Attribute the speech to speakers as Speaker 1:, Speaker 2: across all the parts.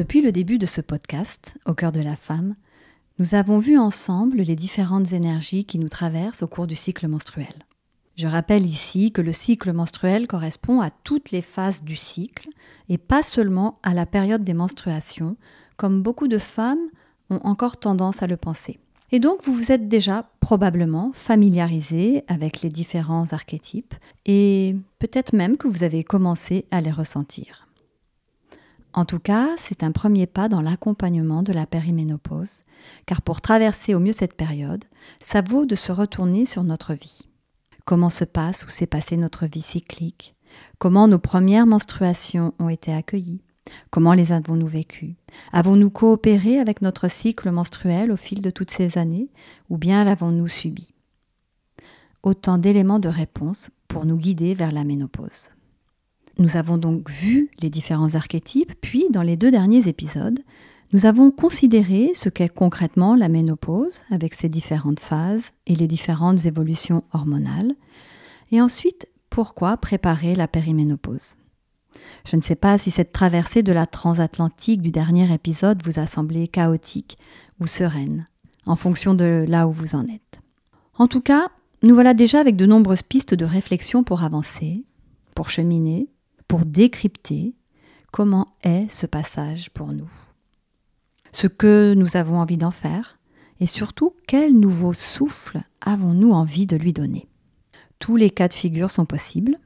Speaker 1: Depuis le début de ce podcast, Au cœur de la femme, nous avons vu ensemble les différentes énergies qui nous traversent au cours du cycle menstruel. Je rappelle ici que le cycle menstruel correspond à toutes les phases du cycle et pas seulement à la période des menstruations, comme beaucoup de femmes ont encore tendance à le penser. Et donc vous vous êtes déjà probablement familiarisé avec les différents archétypes et peut-être même que vous avez commencé à les ressentir. En tout cas, c'est un premier pas dans l'accompagnement de la périménopause, car pour traverser au mieux cette période, ça vaut de se retourner sur notre vie. Comment se passe ou s'est passée notre vie cyclique? Comment nos premières menstruations ont été accueillies? Comment les avons-nous vécues? Avons-nous coopéré avec notre cycle menstruel au fil de toutes ces années ou bien l'avons-nous subi? Autant d'éléments de réponse pour nous guider vers la ménopause. Nous avons donc vu les différents archétypes, puis dans les deux derniers épisodes, nous avons considéré ce qu'est concrètement la ménopause avec ses différentes phases et les différentes évolutions hormonales, et ensuite pourquoi préparer la périménopause. Je ne sais pas si cette traversée de la transatlantique du dernier épisode vous a semblé chaotique ou sereine, en fonction de là où vous en êtes. En tout cas, nous voilà déjà avec de nombreuses pistes de réflexion pour avancer, pour cheminer, pour décrypter comment est ce passage pour nous, ce que nous avons envie d'en faire et surtout quel nouveau souffle avons-nous envie de lui donner. Tous les cas de figure sont possibles,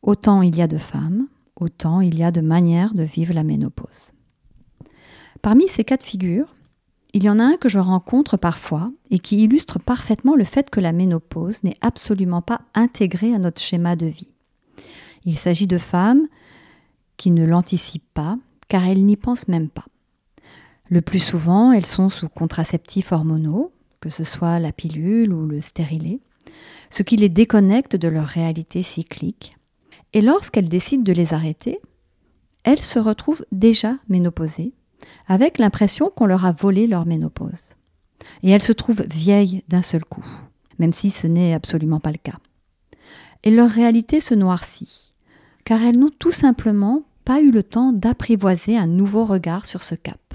Speaker 1: autant il y a de femmes, autant il y a de manières de vivre la ménopause. Parmi ces cas de figure, il y en a un que je rencontre parfois et qui illustre parfaitement le fait que la ménopause n'est absolument pas intégrée à notre schéma de vie. Il s'agit de femmes qui ne l'anticipent pas car elles n'y pensent même pas. Le plus souvent, elles sont sous contraceptifs hormonaux, que ce soit la pilule ou le stérilet, ce qui les déconnecte de leur réalité cyclique. Et lorsqu'elles décident de les arrêter, elles se retrouvent déjà ménopausées, avec l'impression qu'on leur a volé leur ménopause. Et elles se trouvent vieilles d'un seul coup, même si ce n'est absolument pas le cas. Et leur réalité se noircit car elles n'ont tout simplement pas eu le temps d'apprivoiser un nouveau regard sur ce cap,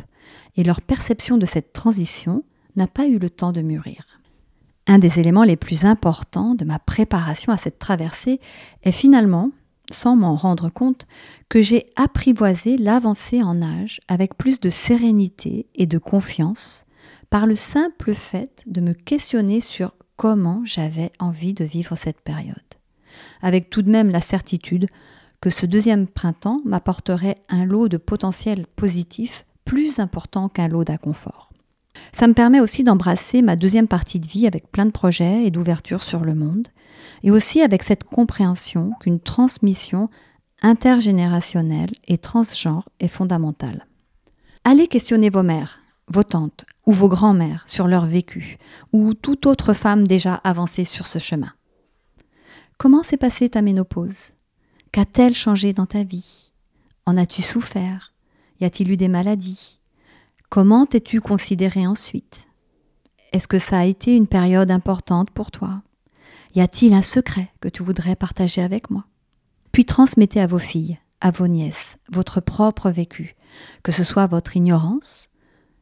Speaker 1: et leur perception de cette transition n'a pas eu le temps de mûrir. Un des éléments les plus importants de ma préparation à cette traversée est finalement, sans m'en rendre compte, que j'ai apprivoisé l'avancée en âge avec plus de sérénité et de confiance par le simple fait de me questionner sur comment j'avais envie de vivre cette période, avec tout de même la certitude que ce deuxième printemps m'apporterait un lot de potentiel positif plus important qu'un lot d'inconfort. Ça me permet aussi d'embrasser ma deuxième partie de vie avec plein de projets et d'ouverture sur le monde, et aussi avec cette compréhension qu'une transmission intergénérationnelle et transgenre est fondamentale. Allez questionner vos mères, vos tantes ou vos grands-mères sur leur vécu, ou toute autre femme déjà avancée sur ce chemin. Comment s'est passée ta ménopause? Qu'a-t-elle changé dans ta vie? En as-tu souffert? Y a-t-il eu des maladies? Comment t'es-tu considéré ensuite? Est-ce que ça a été une période importante pour toi? Y a-t-il un secret que tu voudrais partager avec moi? Puis transmettez à vos filles, à vos nièces, votre propre vécu, que ce soit votre ignorance,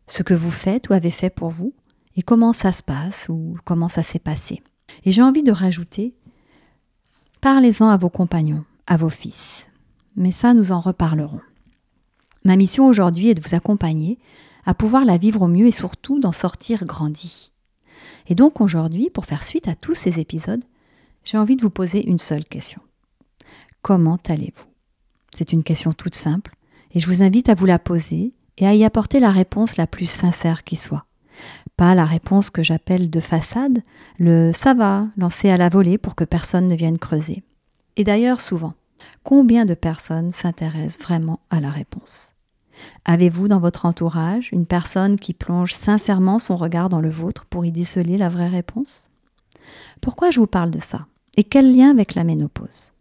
Speaker 1: ce que vous faites ou avez fait pour vous, et comment ça se passe ou comment ça s'est passé. Et j'ai envie de rajouter, parlez-en à vos compagnons, à vos fils. Mais ça, nous en reparlerons. Ma mission aujourd'hui est de vous accompagner à pouvoir la vivre au mieux et surtout d'en sortir grandi. Et donc aujourd'hui, pour faire suite à tous ces épisodes, j'ai envie de vous poser une seule question. Comment allez-vous? C'est une question toute simple et je vous invite à vous la poser et à y apporter la réponse la plus sincère qui soit. Pas la réponse que j'appelle de façade, le ça va, lancé à la volée pour que personne ne vienne creuser. Et d'ailleurs, souvent, combien de personnes s'intéressent vraiment à la réponse? Avez-vous dans votre entourage une personne qui plonge sincèrement son regard dans le vôtre pour y déceler la vraie réponse? Pourquoi je vous parle de ça? Et quel lien avec la ménopause?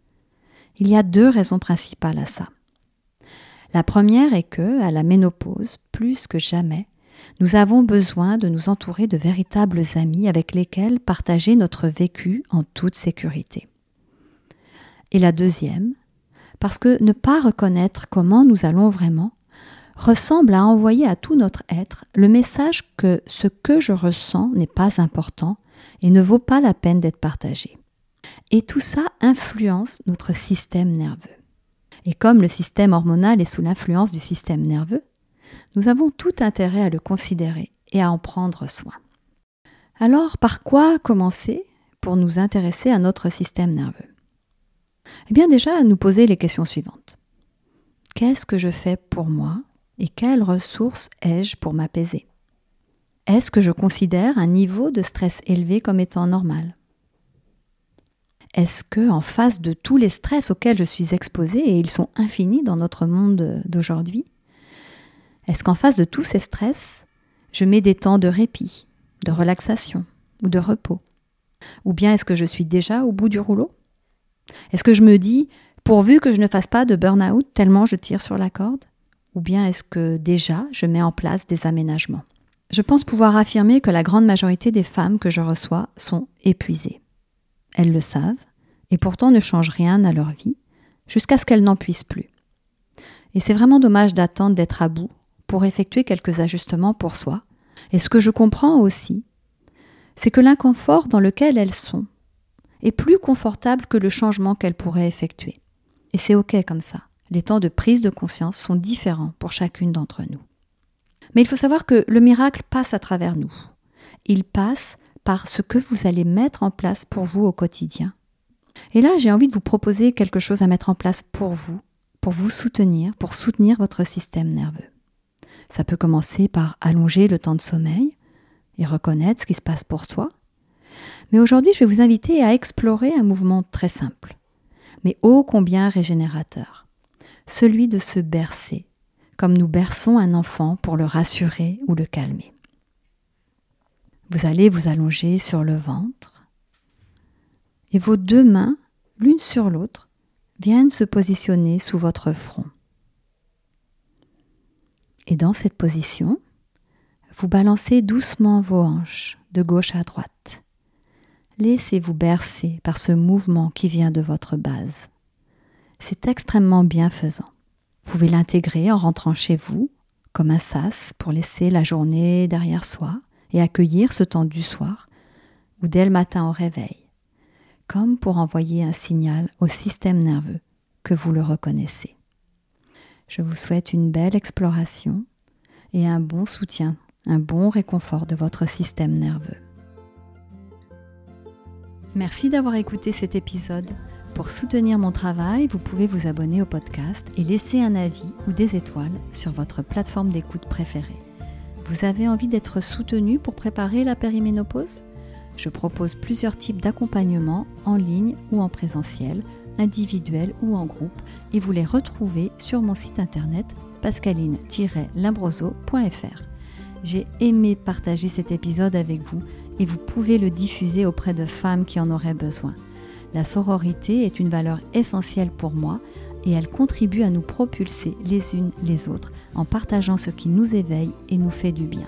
Speaker 1: Il y a deux raisons principales à ça. La première est que, à la ménopause, plus que jamais, nous avons besoin de nous entourer de véritables amis avec lesquels partager notre vécu en toute sécurité. Et la deuxième, parce que ne pas reconnaître comment nous allons vraiment ressemble à envoyer à tout notre être le message que ce que je ressens n'est pas important et ne vaut pas la peine d'être partagé. Et tout ça influence notre système nerveux. Et comme le système hormonal est sous l'influence du système nerveux, nous avons tout intérêt à le considérer et à en prendre soin. Alors, par quoi commencer pour nous intéresser à notre système nerveux? Eh bien déjà, à nous poser les questions suivantes. Qu'est-ce que je fais pour moi et quelles ressources ai-je pour m'apaiser? Est-ce que je considère un niveau de stress élevé comme étant normal? Est-ce que, en face de tous les stress auxquels je suis exposée, et ils sont infinis dans notre monde d'aujourd'hui, est-ce qu'en face de tous ces stress, je mets des temps de répit, de relaxation ou de repos? Ou bien est-ce que je suis déjà au bout du rouleau? Est-ce que je me dis, pourvu que je ne fasse pas de burn-out tellement je tire sur la corde ou bien est-ce que déjà je mets en place des aménagements? Je pense pouvoir affirmer que la grande majorité des femmes que je reçois sont épuisées. Elles le savent, et pourtant ne changent rien à leur vie, jusqu'à ce qu'elles n'en puissent plus. Et c'est vraiment dommage d'attendre d'être à bout pour effectuer quelques ajustements pour soi. Et ce que je comprends aussi, c'est que l'inconfort dans lequel elles sont est plus confortable que le changement qu'elles pourraient effectuer. Et c'est OK comme ça les temps de prise de conscience sont différents pour chacune d'entre nous. Mais il faut savoir que le miracle passe à travers nous. Il passe par ce que vous allez mettre en place pour vous au quotidien. Et là, j'ai envie de vous proposer quelque chose à mettre en place pour vous, pour vous soutenir, pour soutenir votre système nerveux. Ça peut commencer par allonger le temps de sommeil et reconnaître ce qui se passe pour toi. Mais aujourd'hui, je vais vous inviter à explorer un mouvement très simple, mais ô combien régénérateur celui de se bercer, comme nous berçons un enfant pour le rassurer ou le calmer. Vous allez vous allonger sur le ventre et vos deux mains, l'une sur l'autre, viennent se positionner sous votre front. Et dans cette position, vous balancez doucement vos hanches de gauche à droite. Laissez-vous bercer par ce mouvement qui vient de votre base c'est extrêmement bienfaisant. Vous pouvez l'intégrer en rentrant chez vous, comme un sas pour laisser la journée derrière soi et accueillir ce temps du soir, ou dès le matin au réveil, comme pour envoyer un signal au système nerveux que vous le reconnaissez. Je vous souhaite une belle exploration et un bon soutien, un bon réconfort de votre système nerveux. Merci d'avoir écouté cet épisode. Pour soutenir mon travail, vous pouvez vous abonner au podcast et laisser un avis ou des étoiles sur votre plateforme d'écoute préférée. Vous avez envie d'être soutenu pour préparer la périménopause? Je propose plusieurs types d'accompagnement en ligne ou en présentiel, individuel ou en groupe, et vous les retrouvez sur mon site internet pascaline-limbroso.fr. J'ai aimé partager cet épisode avec vous et vous pouvez le diffuser auprès de femmes qui en auraient besoin. La sororité est une valeur essentielle pour moi et elle contribue à nous propulser les unes les autres en partageant ce qui nous éveille et nous fait du bien.